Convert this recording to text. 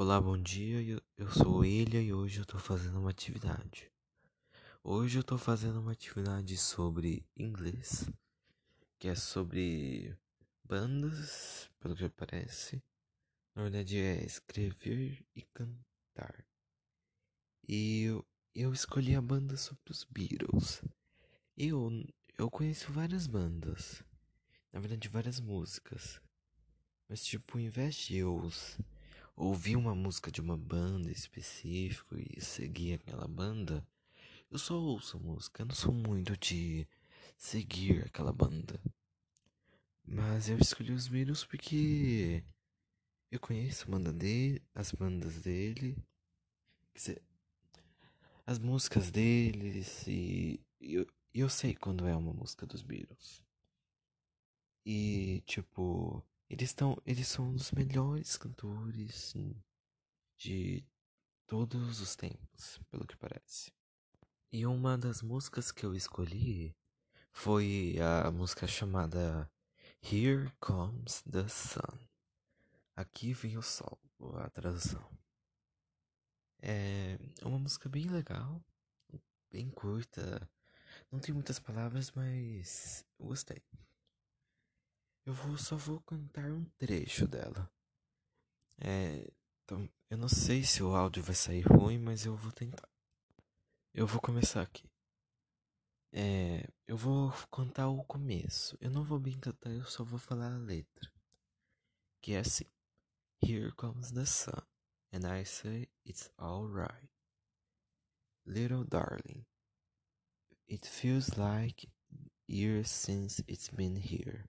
Olá, bom dia. Eu, sou Ilha e hoje eu tô fazendo uma atividade. Hoje eu tô fazendo uma atividade sobre inglês, que é sobre bandas, pelo que parece. Na verdade é escrever e cantar. E eu, eu escolhi a banda sobre os Beatles. Eu, eu conheço várias bandas, na verdade várias músicas. Mas tipo, de eu ouvir uma música de uma banda específica e seguir aquela banda, eu só ouço música, eu não sou muito de seguir aquela banda. Mas eu escolhi os Beatles porque eu conheço a banda dele, as bandas dele, as músicas deles e eu, eu sei quando é uma música dos Beatles. E tipo, eles estão, eles são um dos melhores cantores de todos os tempos, pelo que parece. E uma das músicas que eu escolhi foi a música chamada Here Comes the Sun. Aqui vem o sol, a tradução. É uma música bem legal, bem curta. Não tem muitas palavras, mas gostei. Eu vou, só vou cantar um trecho dela. É, então, eu não sei se o áudio vai sair ruim, mas eu vou tentar. Eu vou começar aqui. É, eu vou contar o começo. Eu não vou bem cantar, eu só vou falar a letra. Que é assim: Here comes the sun, and I say it's alright. Little darling, it feels like years since it's been here.